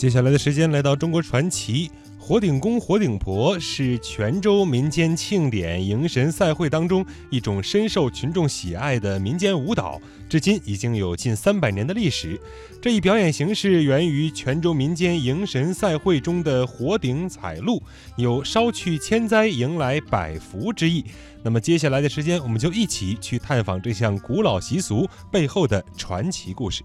接下来的时间来到中国传奇，火鼎宫火鼎婆是泉州民间庆典迎神赛会当中一种深受群众喜爱的民间舞蹈，至今已经有近三百年的历史。这一表演形式源于泉州民间迎神赛会中的火鼎彩路，有烧去千灾、迎来百福之意。那么接下来的时间，我们就一起去探访这项古老习俗背后的传奇故事。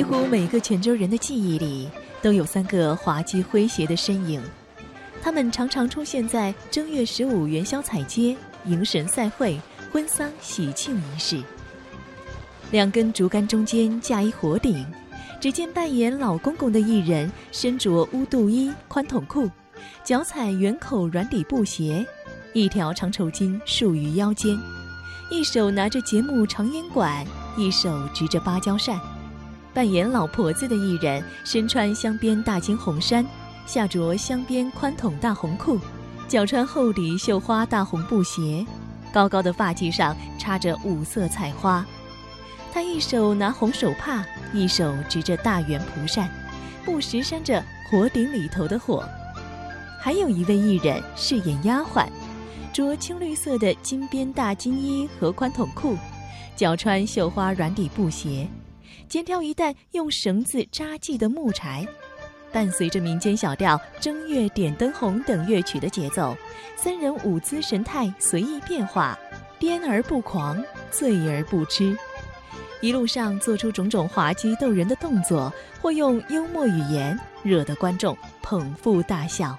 几乎每个泉州人的记忆里都有三个滑稽诙谐的身影，他们常常出现在正月十五元宵彩街、迎神赛会、婚丧喜庆仪式。两根竹竿中间架一火鼎，只见扮演老公公的艺人身着乌肚衣、宽筒裤，脚踩圆口软底布鞋，一条长绸巾束于腰间，一手拿着节目长烟管，一手执着芭蕉扇。扮演老婆子的艺人身穿镶边大金红衫，下着镶边宽筒大红裤，脚穿厚底绣花大红布鞋，高高的发髻上插着五色彩花。他一手拿红手帕，一手执着大圆蒲扇，不时扇着火鼎里头的火。还有一位艺人饰演丫鬟，着青绿色的金边大金衣和宽筒裤，脚穿绣花软底布鞋。肩挑一担用绳子扎系的木柴，伴随着民间小调《正月点灯红》等乐曲的节奏，三人舞姿神态随意变化，颠而不狂，醉而不痴，一路上做出种种滑稽逗人的动作，或用幽默语言，惹得观众捧腹大笑。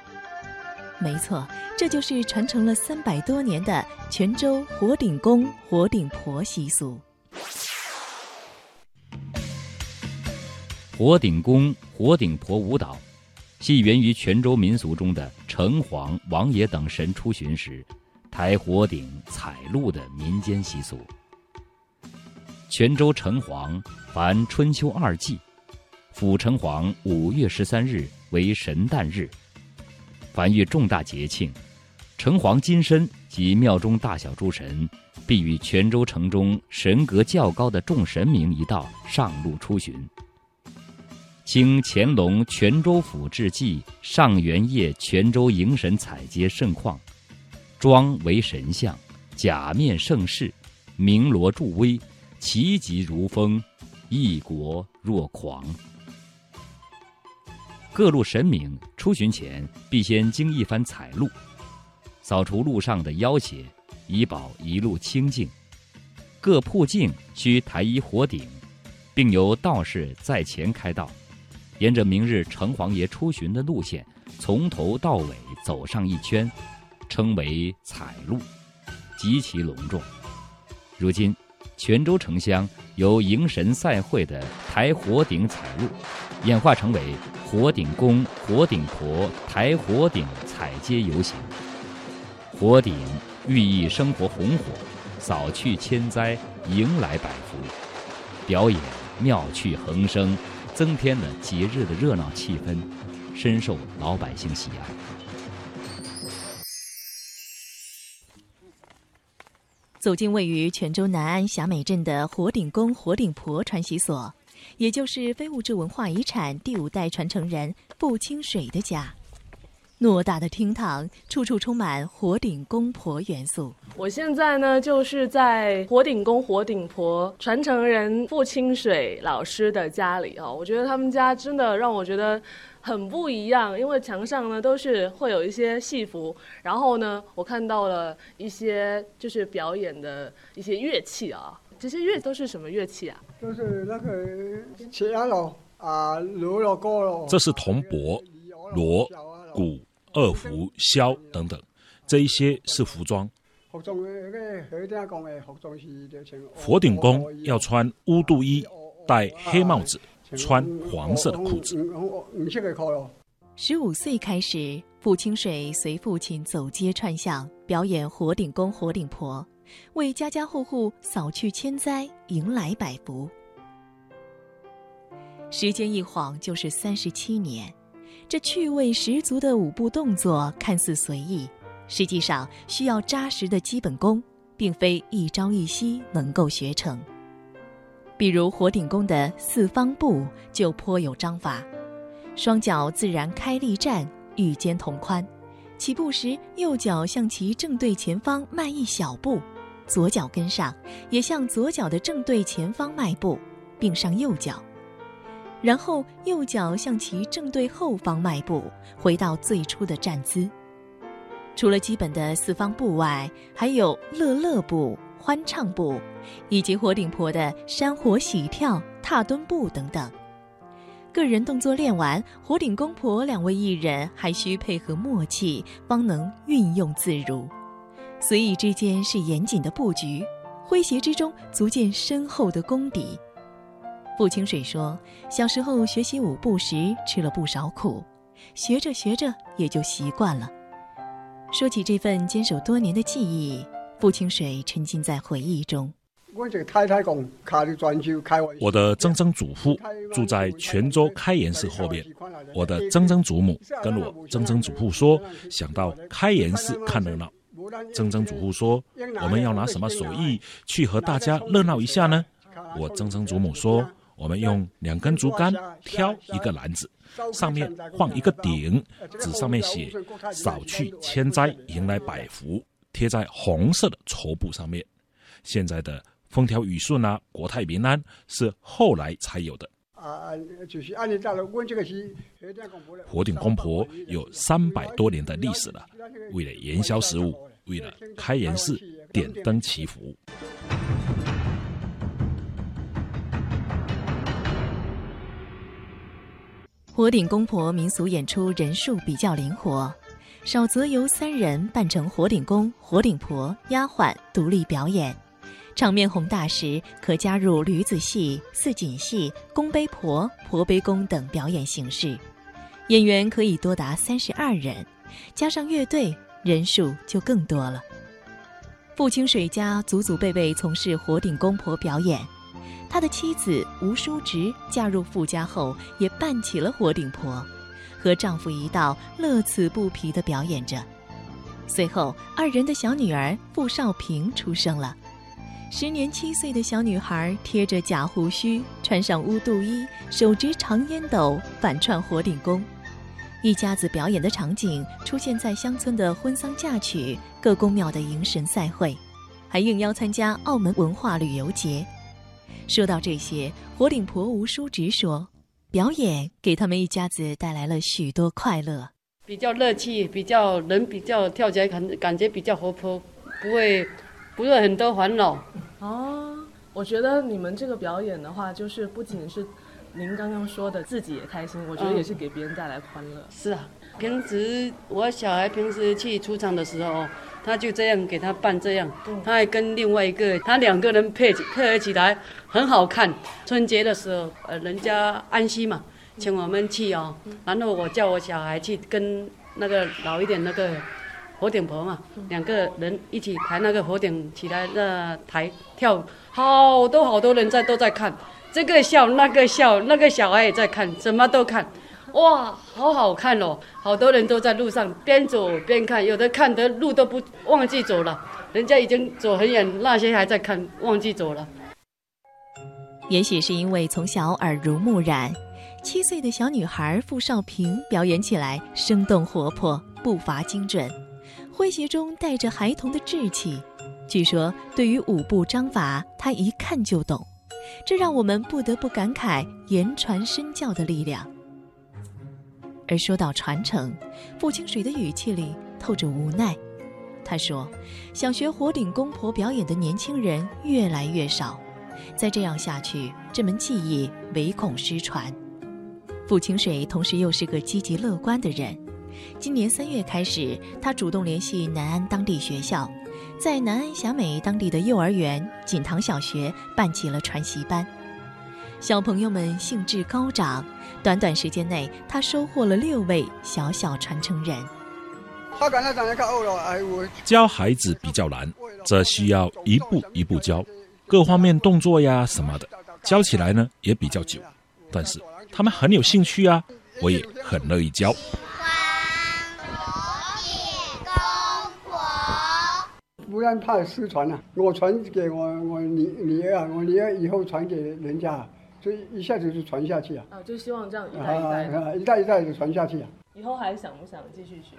没错，这就是传承了三百多年的泉州火鼎宫火鼎婆习俗。火鼎宫火鼎婆舞蹈，系源于泉州民俗中的城隍、王爷等神出巡时，抬火鼎彩路的民间习俗。泉州城隍凡春秋二季，府城隍五月十三日为神诞日。凡遇重大节庆，城隍金身及庙中大小诸神，必与泉州城中神格较高的众神明一道上路出巡。清乾隆泉州府志记上元夜泉州迎神采街盛况，装为神像，假面盛世，鸣锣助威，旗急如风，一国若狂。各路神明出巡前必先经一番彩路，扫除路上的妖邪，以保一路清净。各铺境需抬一火鼎，并由道士在前开道。沿着明日城隍爷出巡的路线，从头到尾走上一圈，称为彩路，极其隆重。如今，泉州城乡由迎神赛会的抬火鼎彩路，演化成为火鼎宫火鼎婆抬火鼎彩街游行。火鼎寓意生活红火，扫去千灾，迎来百福。表演妙趣横生。增添了节日的热闹气氛，深受老百姓喜爱。走进位于泉州南安霞美镇的火顶公火顶婆传习所，也就是非物质文化遗产第五代传承人步清水的家。偌大的厅堂，处处充满火鼎公婆元素。我现在呢，就是在火鼎公火鼎婆传承人傅清水老师的家里哦。我觉得他们家真的让我觉得很不一样，因为墙上呢都是会有一些戏服，然后呢，我看到了一些就是表演的一些乐器啊。这些乐都是什么乐器啊？都是那个。这是铜钹、锣、鼓。二胡、箫等等，这一些是服装。佛顶公要穿乌肚衣，戴黑帽子，穿黄色的裤子。十五岁开始，傅清水随父亲走街串巷，表演火顶公、火顶婆，为家家户户扫去千灾，迎来百福。时间一晃就是三十七年。这趣味十足的舞步动作看似随意，实际上需要扎实的基本功，并非一朝一夕能够学成。比如火鼎功的四方步就颇有章法，双脚自然开立站，与肩同宽。起步时，右脚向其正对前方迈一小步，左脚跟上，也向左脚的正对前方迈步，并上右脚。然后右脚向其正对后方迈步，回到最初的站姿。除了基本的四方步外，还有乐乐步、欢唱步，以及火顶婆的山火喜跳、踏蹲步等等。个人动作练完，火顶公婆两位艺人还需配合默契，方能运用自如。随意之间是严谨的布局，诙谐之中足见深厚的功底。傅清水说：“小时候学习舞步时吃了不少苦，学着学着也就习惯了。”说起这份坚守多年的记忆，傅清水沉浸在回忆中。我的曾曾祖父住在泉州开元寺后面。我的曾曾祖母跟我曾曾祖父说，想到开元寺看热闹。曾曾祖父说，我们要拿什么手艺去和大家热闹一下呢？我曾曾祖母说，我们用两根竹竿挑一个篮子，上面放一个鼎，纸上面写“扫去千灾，迎来百福”，贴在红色的绸布上面。现在的。风调雨顺啊，国泰民安是后来才有的。啊，就是按照我这个是火鼎公婆有三百多年的历史了。为了元宵食物，为了开元寺点灯祈福。火鼎公婆民俗演出人数比较灵活，少则由三人扮成火鼎公、火鼎婆、丫鬟独立表演。场面宏大时，可加入驴子戏、四锦戏、公杯婆、婆杯公等表演形式，演员可以多达三十二人，加上乐队，人数就更多了。傅清水家祖祖辈辈从事火鼎公婆表演，他的妻子吴淑直嫁入傅家后，也扮起了火鼎婆，和丈夫一道乐此不疲地表演着。随后，二人的小女儿傅少平出生了。时年七岁的小女孩贴着假胡须，穿上乌肚衣，手执长烟斗，反串火鼎宫。一家子表演的场景出现在乡村的婚丧嫁娶、各宫庙的迎神赛会，还应邀参加澳门文化旅游节。说到这些，火鼎婆吴淑直说：“表演给他们一家子带来了许多快乐，比较乐趣，比较人比较跳起来感感觉比较活泼，不会。”不会很多烦恼哦，我觉得你们这个表演的话，就是不仅是您刚刚说的自己也开心，我觉得也是给别人带来欢乐。是啊，平时我小孩平时去出场的时候，他就这样给他办这样，他还跟另外一个他两个人配配合起来很好看。春节的时候，呃，人家安息嘛，请我们去哦，然后我叫我小孩去跟那个老一点那个。火顶婆嘛，两个人一起抬那个火顶起来，那抬跳，好多好多人在都在看，这个笑那个笑，那个小孩也在看，什么都看，哇，好好看哦！好多人都在路上边走边看，有的看的路都不忘记走了，人家已经走很远，那些还在看，忘记走了。也许是因为从小耳濡目染，七岁的小女孩傅少平表演起来生动活泼，步伐精准。诙谐中带着孩童的稚气，据说对于舞步章法，他一看就懂，这让我们不得不感慨言传身教的力量。而说到传承，傅清水的语气里透着无奈。他说：“想学火鼎公婆表演的年轻人越来越少，再这样下去，这门技艺唯恐失传。”傅清水同时又是个积极乐观的人。今年三月开始，他主动联系南安当地学校，在南安霞美当地的幼儿园锦塘小学办起了传习班。小朋友们兴致高涨，短短时间内，他收获了六位小小传承人。教孩子比较难，这需要一步一步教，各方面动作呀什么的，教起来呢也比较久。但是他们很有兴趣啊，我也很乐意教。不然怕失传了，我传给我我女女儿啊，我女儿以后传给人家，所以一下子就传下去啊。啊，就希望这样一代一代的。啊，一代一代的传下去啊。以后还想不想继续学？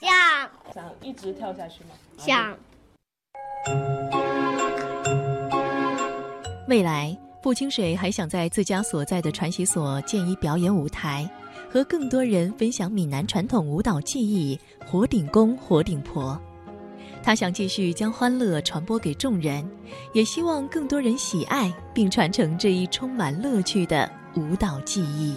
想。想一直跳下去吗？想。未来，傅清水还想在自家所在的传习所建一表演舞台，和更多人分享闽南传统舞蹈技艺——火顶公、火顶婆。他想继续将欢乐传播给众人，也希望更多人喜爱并传承这一充满乐趣的舞蹈技艺。